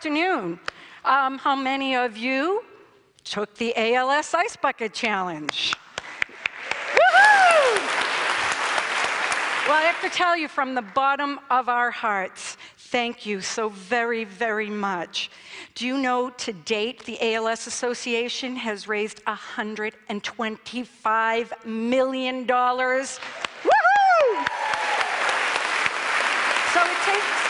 afternoon. Um, how many of you took the ALS Ice Bucket Challenge? Well, I have to tell you from the bottom of our hearts, thank you so very, very much. Do you know to date, the ALS Association has raised $125 million? Woohoo! So it takes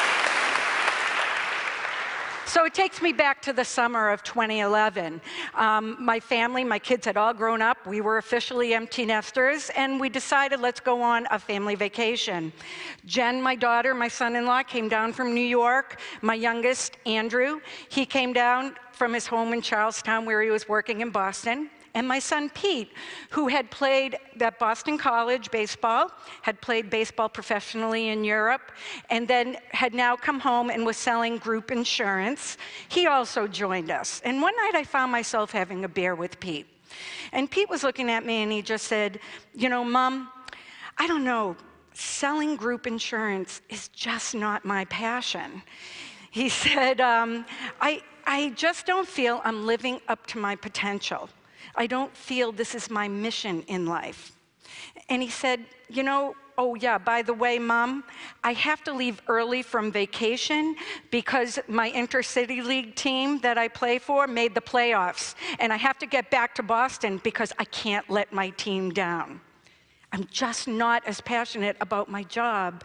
so it takes me back to the summer of 2011. Um, my family, my kids had all grown up. We were officially empty nesters, and we decided let's go on a family vacation. Jen, my daughter, my son in law, came down from New York. My youngest, Andrew, he came down from his home in Charlestown where he was working in Boston and my son Pete, who had played at Boston College baseball, had played baseball professionally in Europe, and then had now come home and was selling group insurance. He also joined us. And one night I found myself having a beer with Pete. And Pete was looking at me and he just said, You know, Mom, I don't know, selling group insurance is just not my passion. He said, um, I, I just don't feel I'm living up to my potential. I don't feel this is my mission in life. And he said, You know, oh yeah, by the way, mom, I have to leave early from vacation because my intercity league team that I play for made the playoffs. And I have to get back to Boston because I can't let my team down. I'm just not as passionate about my job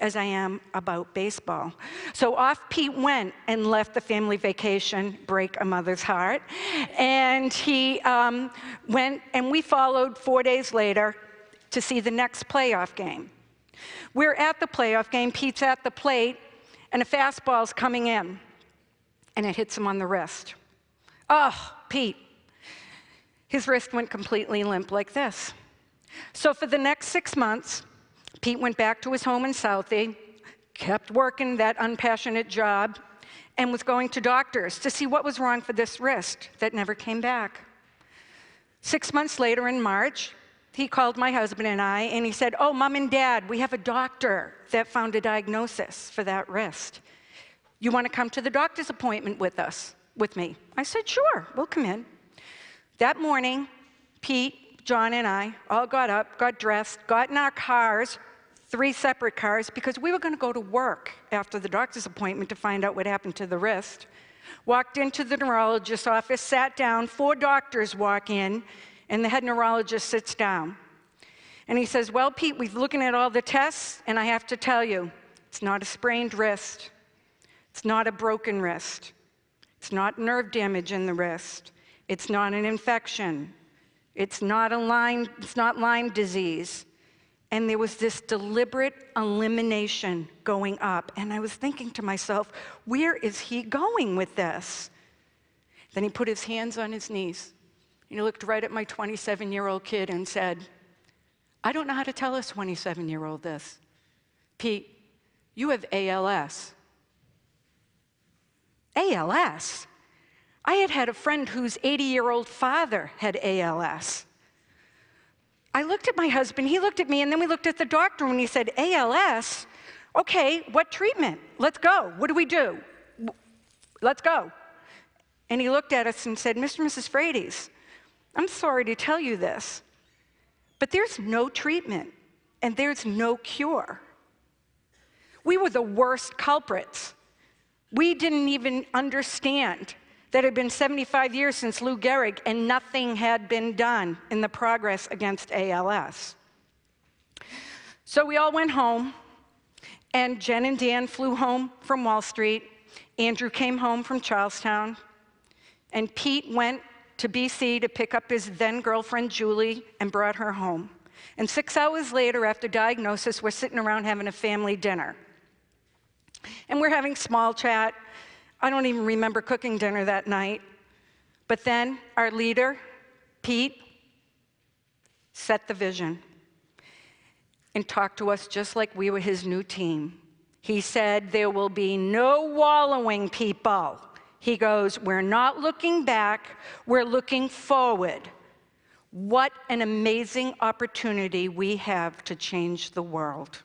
as I am about baseball. So off Pete went and left the family vacation, break a mother's heart. And he um, went, and we followed four days later to see the next playoff game. We're at the playoff game, Pete's at the plate, and a fastball's coming in, and it hits him on the wrist. Oh, Pete. His wrist went completely limp like this. So for the next six months, Pete went back to his home in Southie, kept working that unpassionate job, and was going to doctors to see what was wrong for this wrist that never came back. Six months later in March, he called my husband and I, and he said, Oh, mom and dad, we have a doctor that found a diagnosis for that wrist. You want to come to the doctor's appointment with us, with me? I said, Sure, we'll come in. That morning, Pete John and I all got up, got dressed, got in our cars, three separate cars, because we were going to go to work after the doctor's appointment to find out what happened to the wrist. Walked into the neurologist's office, sat down, four doctors walk in, and the head neurologist sits down. And he says, Well, Pete, we've looking at all the tests, and I have to tell you, it's not a sprained wrist. It's not a broken wrist. It's not nerve damage in the wrist. It's not an infection. It's not a Lyme, it's not Lyme disease. And there was this deliberate elimination going up. And I was thinking to myself, where is he going with this? Then he put his hands on his knees. And he looked right at my 27 year old kid and said, I don't know how to tell a 27 year old this. Pete, you have ALS. ALS? I had had a friend whose 80 year old father had ALS. I looked at my husband, he looked at me, and then we looked at the doctor and he said, ALS? Okay, what treatment? Let's go. What do we do? Let's go. And he looked at us and said, Mr. and Mrs. Frates, I'm sorry to tell you this, but there's no treatment and there's no cure. We were the worst culprits. We didn't even understand that had been 75 years since Lou Gehrig, and nothing had been done in the progress against ALS. So we all went home, and Jen and Dan flew home from Wall Street. Andrew came home from Charlestown, and Pete went to BC to pick up his then girlfriend Julie and brought her home. And six hours later, after diagnosis, we're sitting around having a family dinner. And we're having small chat, I don't even remember cooking dinner that night. But then our leader, Pete, set the vision and talked to us just like we were his new team. He said, There will be no wallowing, people. He goes, We're not looking back, we're looking forward. What an amazing opportunity we have to change the world.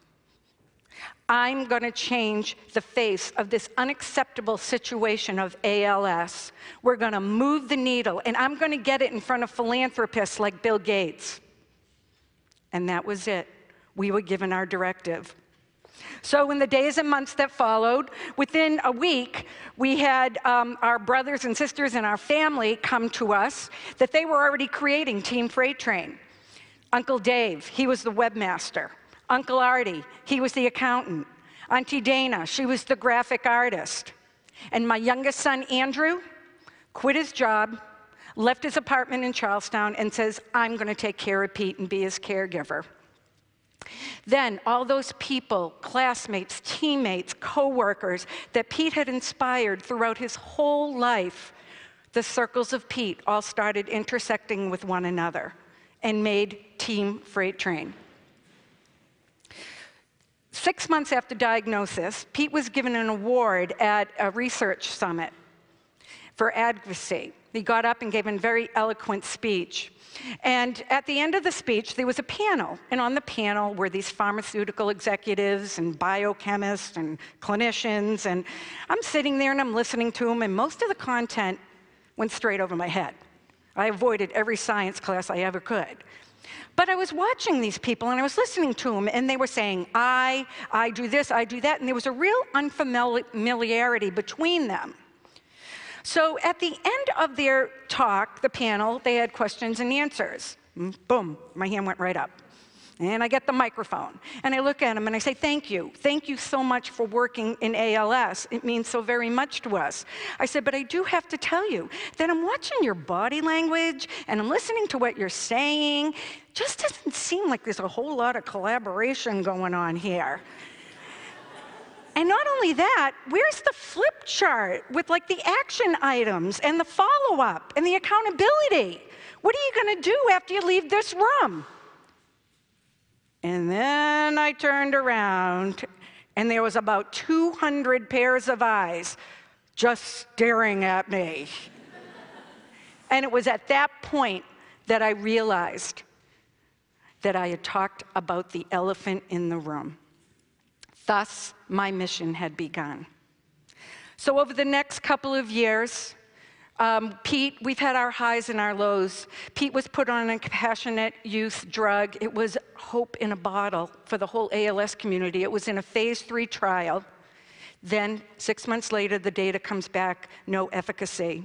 I'm going to change the face of this unacceptable situation of ALS. We're going to move the needle, and I'm going to get it in front of philanthropists like Bill Gates. And that was it. We were given our directive. So, in the days and months that followed, within a week, we had um, our brothers and sisters and our family come to us that they were already creating Team FrateTrain. Uncle Dave, he was the webmaster. Uncle Artie, he was the accountant. Auntie Dana, she was the graphic artist. And my youngest son, Andrew, quit his job, left his apartment in Charlestown, and says, I'm going to take care of Pete and be his caregiver. Then, all those people, classmates, teammates, coworkers that Pete had inspired throughout his whole life, the circles of Pete all started intersecting with one another and made Team FrateTrain. Six months after diagnosis, Pete was given an award at a research summit for advocacy. He got up and gave a very eloquent speech. And at the end of the speech, there was a panel. And on the panel were these pharmaceutical executives and biochemists and clinicians. And I'm sitting there and I'm listening to them, and most of the content went straight over my head. I avoided every science class I ever could. But I was watching these people and I was listening to them, and they were saying, I, I do this, I do that, and there was a real unfamiliarity between them. So at the end of their talk, the panel, they had questions and answers. Mm, boom, my hand went right up. And I get the microphone and I look at him and I say, Thank you. Thank you so much for working in ALS. It means so very much to us. I said, But I do have to tell you that I'm watching your body language and I'm listening to what you're saying. It Just doesn't seem like there's a whole lot of collaboration going on here. And not only that, where's the flip chart with like the action items and the follow up and the accountability? What are you going to do after you leave this room? And then I turned around, and there was about 200 pairs of eyes just staring at me. and it was at that point that I realized that I had talked about the elephant in the room. Thus, my mission had begun. So, over the next couple of years, um, Pete, we've had our highs and our lows. Pete was put on a compassionate use drug. It was hope in a bottle for the whole ALS community. It was in a phase three trial. Then, six months later, the data comes back no efficacy.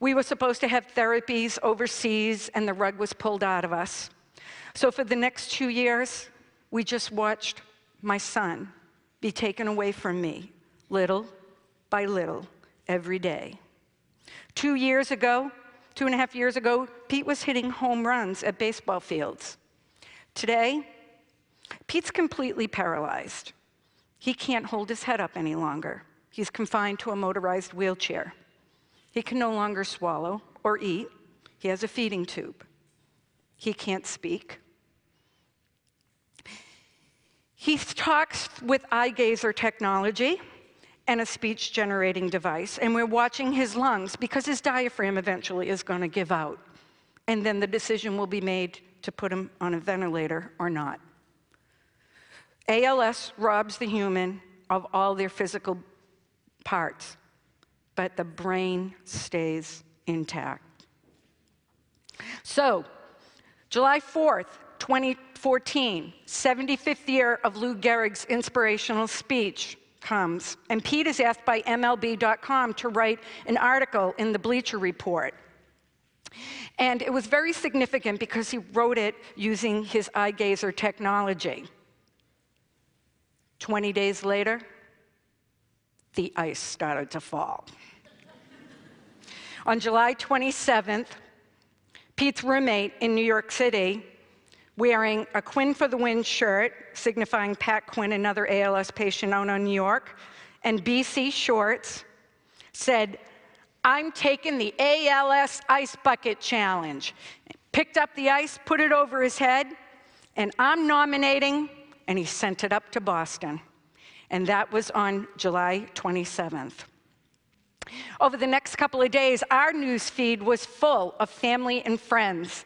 We were supposed to have therapies overseas, and the rug was pulled out of us. So, for the next two years, we just watched my son be taken away from me, little by little, every day. Two years ago, two and a half years ago, Pete was hitting home runs at baseball fields. Today, Pete's completely paralyzed. He can't hold his head up any longer. He's confined to a motorized wheelchair. He can no longer swallow or eat. He has a feeding tube. He can't speak. He talks with eye gazer technology and a speech generating device. And we're watching his lungs because his diaphragm eventually is going to give out. And then the decision will be made to put him on a ventilator or not. ALS robs the human of all their physical parts, but the brain stays intact. So, July 4th, 2014, 75th year of Lou Gehrig's inspirational speech comes, and Pete is asked by MLB.com to write an article in the Bleacher Report. And it was very significant because he wrote it using his eye gazer technology. 20 days later, the ice started to fall. On July 27th, Pete's roommate in New York City wearing a Quinn for the Win shirt, signifying Pat Quinn, another ALS patient out on New York, and BC shorts, said, I'm taking the ALS Ice Bucket Challenge. Picked up the ice, put it over his head, and I'm nominating, and he sent it up to Boston. And that was on July 27th. Over the next couple of days, our news feed was full of family and friends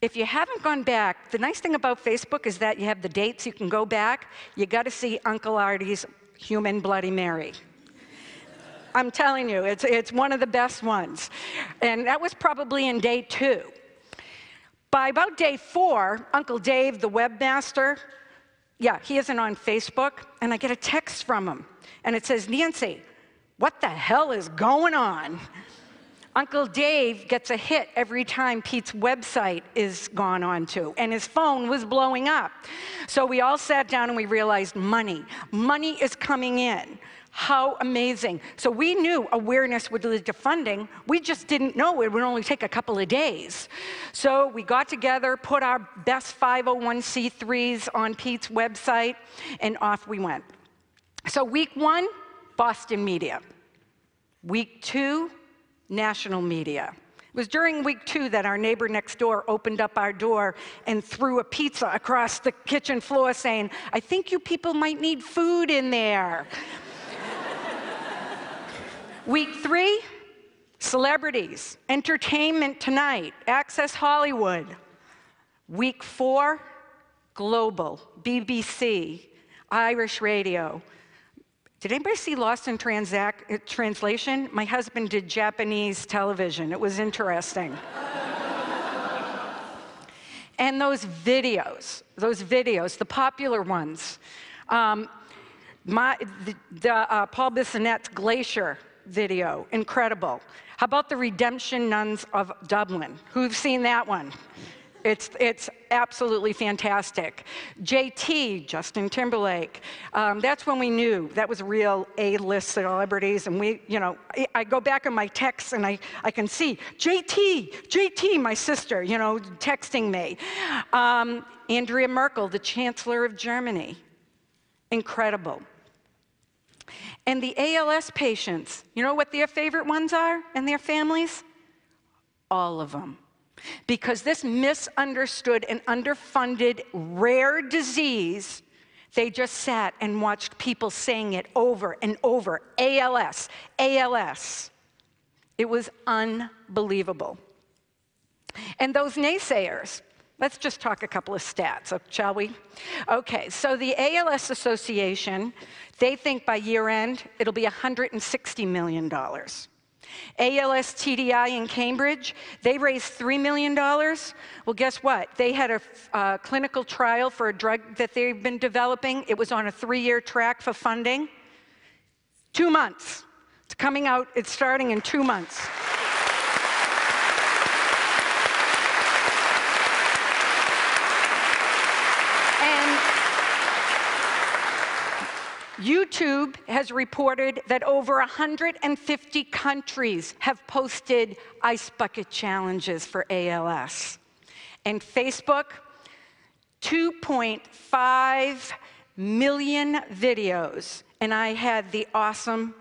If you haven't gone back, the nice thing about Facebook is that you have the dates you can go back. You got to see Uncle Artie's Human Bloody Mary. I'm telling you, it's, it's one of the best ones. And that was probably in day two. By about day four, Uncle Dave, the webmaster, yeah, he isn't on Facebook, and I get a text from him, and it says, Nancy, what the hell is going on? Uncle Dave gets a hit every time Pete's website is gone onto, and his phone was blowing up. So we all sat down and we realized money. Money is coming in. How amazing. So we knew awareness would lead to funding. We just didn't know it would only take a couple of days. So we got together, put our best 501c3s on Pete's website, and off we went. So week one, Boston media. Week two, national media. It was during week two that our neighbor next door opened up our door and threw a pizza across the kitchen floor saying, I think you people might need food in there. Week three, celebrities, entertainment tonight, Access Hollywood. Week four, global, BBC, Irish radio. Did anybody see Lost in Transac- Translation? My husband did Japanese television. It was interesting. and those videos, those videos, the popular ones. Um, my, the, the uh, Paul Bissonnette's Glacier video, incredible. How about the Redemption Nuns of Dublin? Who've seen that one? It's, it's absolutely fantastic. JT, Justin Timberlake, um, that's when we knew that was real A-list celebrities. And we, you know, I, I, go back in my texts and I, I can see JT, JT, my sister, you know, texting me. Um, Andrea Merkel, the Chancellor of Germany, incredible. And the ALS patients, you know what their favorite ones are and their families? All of them. Because this misunderstood and underfunded rare disease, they just sat and watched people saying it over and over ALS, ALS. It was unbelievable. And those naysayers, Let's just talk a couple of stats, uh, shall we? Okay, so the ALS Association, they think by year end it'll be $160 million. ALS TDI in Cambridge, they raised $3 million. Well, guess what? They had a uh, clinical trial for a drug that they've been developing. It was on a three year track for funding. Two months. It's coming out, it's starting in two months. YouTube has reported that over 150 countries have posted ice bucket challenges for ALS. And Facebook, 2.5 million videos. And I had the awesome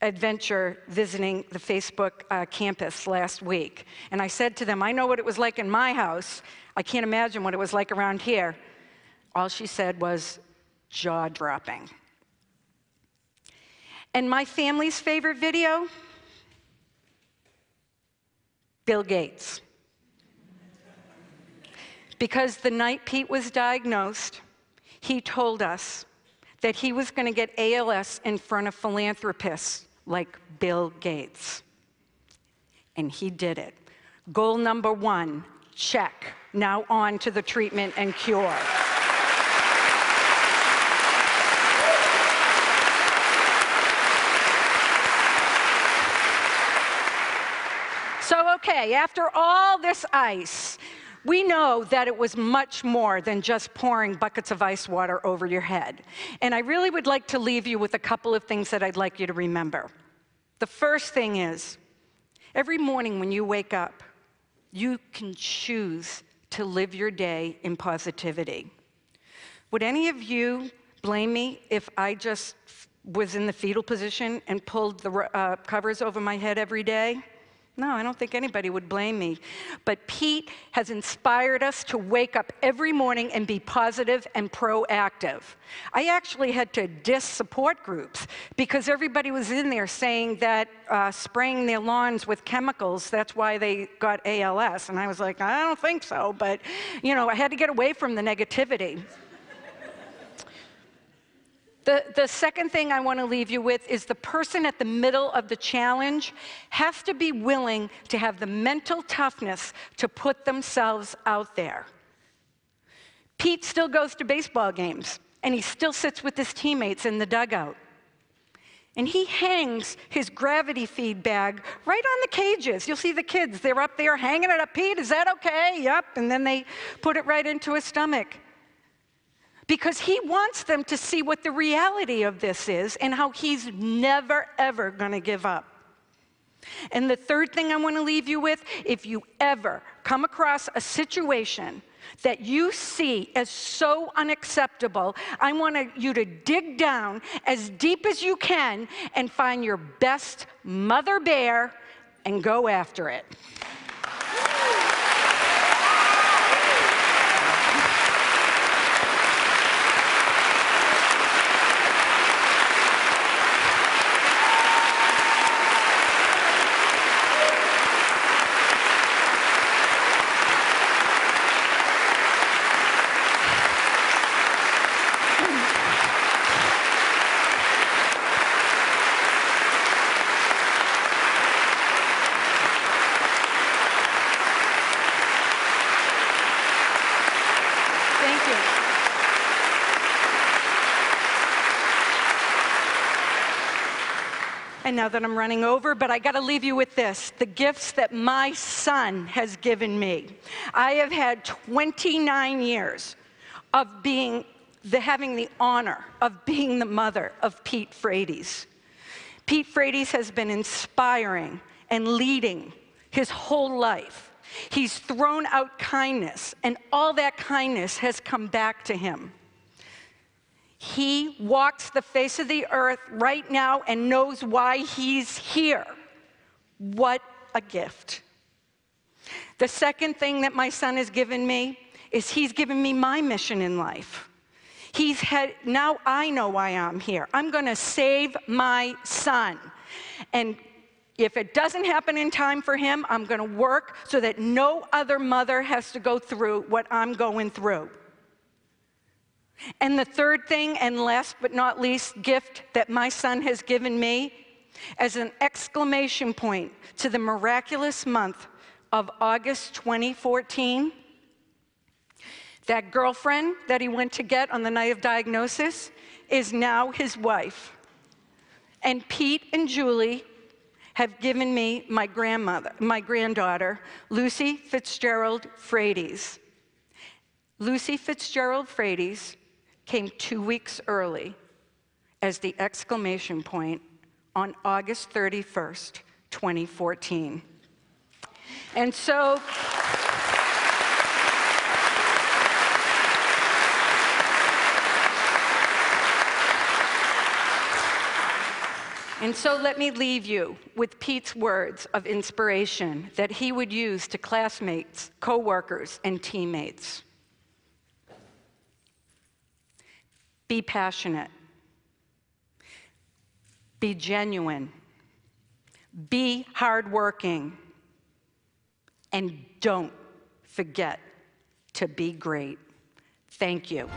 adventure visiting the Facebook uh, campus last week. And I said to them, I know what it was like in my house. I can't imagine what it was like around here. All she said was jaw dropping. And my family's favorite video? Bill Gates. Because the night Pete was diagnosed, he told us that he was going to get ALS in front of philanthropists like Bill Gates. And he did it. Goal number one check. Now on to the treatment and cure. So, okay, after all this ice, we know that it was much more than just pouring buckets of ice water over your head. And I really would like to leave you with a couple of things that I'd like you to remember. The first thing is every morning when you wake up, you can choose to live your day in positivity. Would any of you blame me if I just was in the fetal position and pulled the uh, covers over my head every day? No, I don't think anybody would blame me. But Pete has inspired us to wake up every morning and be positive and proactive. I actually had to diss support groups because everybody was in there saying that uh, spraying their lawns with chemicals, that's why they got ALS. And I was like, I don't think so. But, you know, I had to get away from the negativity. The, the second thing I want to leave you with is the person at the middle of the challenge has to be willing to have the mental toughness to put themselves out there. Pete still goes to baseball games, and he still sits with his teammates in the dugout. And he hangs his gravity feed bag right on the cages. You'll see the kids, they're up there hanging it up. Pete, is that okay? Yep. And then they put it right into his stomach because he wants them to see what the reality of this is and how he's never, ever going to give up. And the third thing I want to leave you with if you ever come across a situation that you see as so unacceptable, I want you to dig down as deep as you can and find your best mother bear and go after it. And now that I'm running over, but I got to leave you with this the gifts that my son has given me. I have had 29 years of being the, having the honor of being the mother of Pete Frates. Pete Frates has been inspiring and leading his whole life. He's thrown out kindness, and all that kindness has come back to him. He walks the face of the earth right now and knows why he's here. What a gift. The second thing that my son has given me is he's given me my mission in life. He's had, now I know why I'm here. I'm going to save my son. And if it doesn't happen in time for him, I'm going to work so that no other mother has to go through what I'm going through. And the third thing, and last but not least, gift that my son has given me as an exclamation point to the miraculous month of August 2014. That girlfriend that he went to get on the night of diagnosis is now his wife. And Pete and Julie have given me my grandmother, my granddaughter, Lucy Fitzgerald Frates. Lucy Fitzgerald Frates came two weeks early as the exclamation point on August 31st, 2014. And so, And so let me leave you with Pete's words of inspiration that he would use to classmates, coworkers, and teammates. Be passionate. Be genuine. Be hardworking. And don't forget to be great. Thank you.